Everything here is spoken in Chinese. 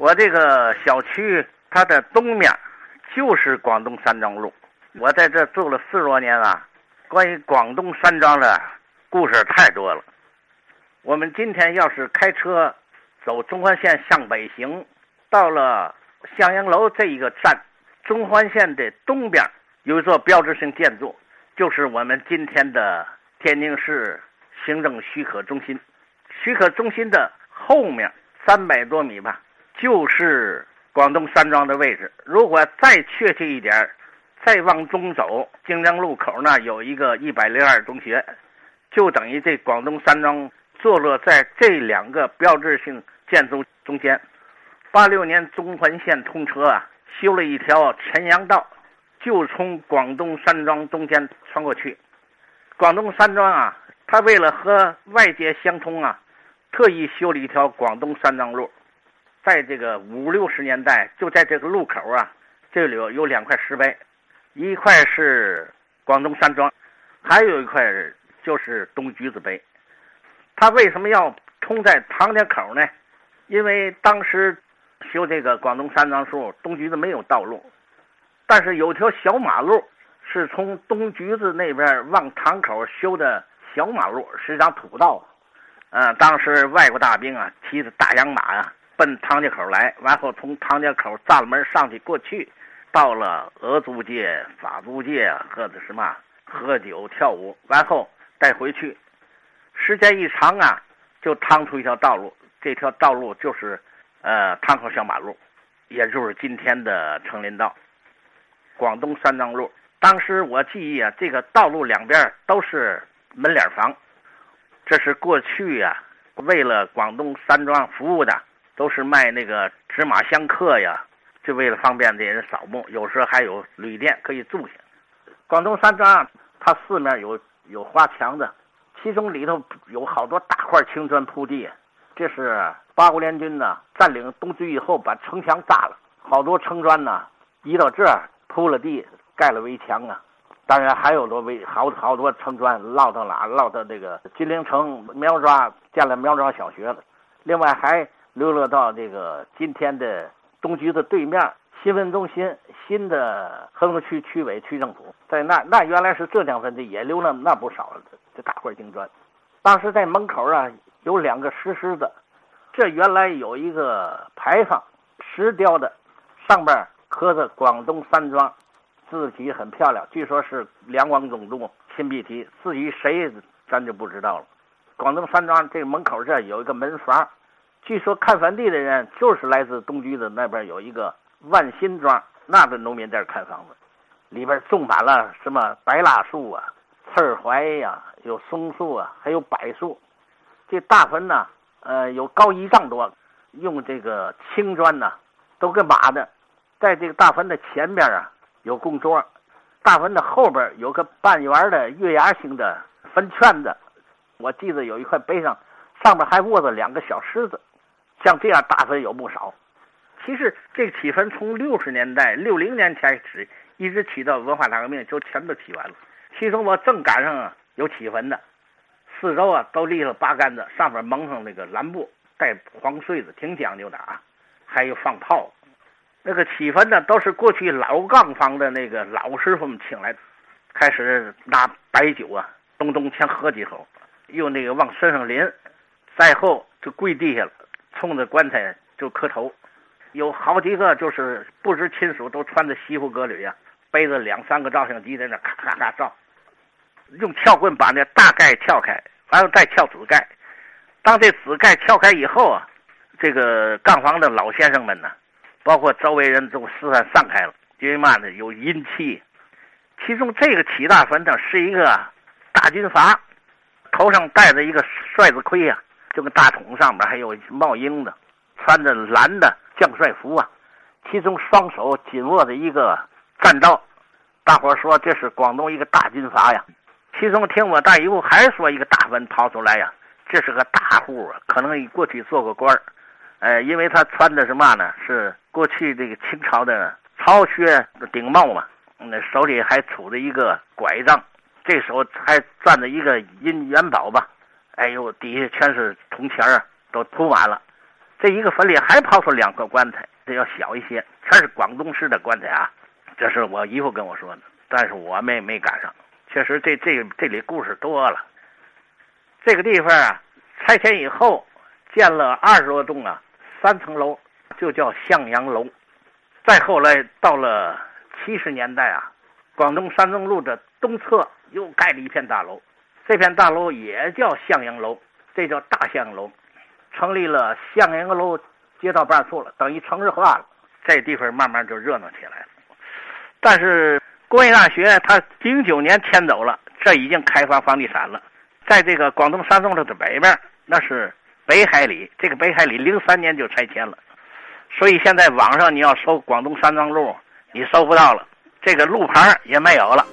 我这个小区它的东面就是广东山庄路，我在这住了四十多年了，关于广东山庄的故事太多了。我们今天要是开车走中环线向北行，到了向阳楼这一个站，中环线的东边有一座标志性建筑，就是我们今天的天津市行政许可中心。许可中心的后面三百多米吧，就是广东山庄的位置。如果再确切一点，再往东走，京江路口那有一个一百零二中学，就等于这广东山庄坐落在这两个标志性建筑中间。八六年中环线通车啊，修了一条陈阳道，就从广东山庄中间穿过去。广东山庄啊，它为了和外界相通啊。特意修了一条广东山庄路，在这个五六十年代，就在这个路口啊，这里有有两块石碑，一块是广东山庄，还有一块就是东橘子碑。他为什么要通在唐家口呢？因为当时修这个广东山庄时候，东橘子没有道路，但是有条小马路是从东橘子那边往唐口修的小马路，是一张土道。嗯，当时外国大兵啊，骑着大洋马呀，奔唐家口来，完后从唐家口栅栏门上去过去，到了俄租界、法租界喝的什么喝酒跳舞，完后再回去，时间一长啊，就趟出一条道路，这条道路就是呃汤口小马路，也就是今天的成林道，广东山庄路。当时我记忆啊，这个道路两边都是门脸房。这是过去呀，为了广东山庄服务的，都是卖那个芝麻香客呀，就为了方便这人扫墓。有时候还有旅店可以住下。广东山庄它四面有有花墙的，其中里头有好多大块青砖铺地。这是八国联军呢占领东区以后，把城墙炸了，好多城砖呢移到这儿铺了地，盖了围墙啊。当然还有多围好好多城砖落到哪？落到这个金陵城苗庄建了苗庄小学了。另外还流落到这个今天的东局的对面新闻中心新的河区区委区政府，在那那原来是浙江分地，也溜了那不少这大块金砖。当时在门口啊有两个石狮子，这原来有一个牌坊，石雕的，上边刻着广东山庄。字体很漂亮，据说是两广总督亲笔题。至于谁，咱就不知道了。广东山庄这门口这有一个门房，据说看坟地的人就是来自东局子那边有一个万新庄，那个农民在看房子，里边种满了什么白蜡树啊、刺槐呀，有松树啊，还有柏树。这大坟呢，呃，有高一丈多，用这个青砖呢，都跟马的，在这个大坟的前边啊。有供桌，大坟的后边有个半圆的月牙形的坟圈子，我记得有一块碑上，上面还卧着两个小狮子，像这样大坟有不少。其实这个起坟从六十年代六零年开始，一直起到文化大革命就全都起完了。其中我正赶上有起坟的，四周啊都立了八杆子，上面蒙上那个蓝布，带黄穗子，挺讲究的啊，还有放炮。那个起坟呢，都是过去老杠房的那个老师傅们请来的，开始拿白酒啊，咚咚先喝几口，又那个往身上淋，再后就跪地下了，冲着棺材就磕头。有好几个就是不知亲属，都穿着西服革履呀，背着两三个照相机在那咔咔咔照，用撬棍把那大盖撬开，然后再撬子盖。当这子盖撬开以后啊，这个杠房的老先生们呢。包括周围人都四散散开了，因为嘛呢？有阴气。其中这个起大坟的是一个大军阀，头上戴着一个帅子盔呀，就跟大筒上面还有帽缨的，穿着蓝的将帅服啊，其中双手紧握着一个战刀。大伙说这是广东一个大军阀呀。其中听我大姨夫还说一个大官掏出来呀，这是个大户啊，可能过去做过官儿。呃，因为他穿的是嘛呢？是过去这个清朝的朝靴顶帽嘛，那手里还杵着一个拐杖，这时候还攥着一个银元宝吧？哎呦，底下全是铜钱儿，都铺满了。这一个坟里还刨出两个棺材，这要小一些，全是广东式的棺材啊。这是我姨夫跟我说的，但是我没没赶上。确实，这这这里故事多了。这个地方啊，拆迁以后建了二十多栋啊，三层楼，就叫向阳楼。再后来到了七十年代啊，广东三中路的东侧又盖了一片大楼，这片大楼也叫向阳楼，这叫大向阳楼，成立了向阳楼街道办事处了，等于城市化了。这地方慢慢就热闹起来了。但是工业大学它零九年迁走了，这已经开发房地产了。在这个广东三中路的北边，那是北海里。这个北海里零三年就拆迁了，所以现在网上你要搜广东三庄路，你搜不到了，这个路牌也没有了。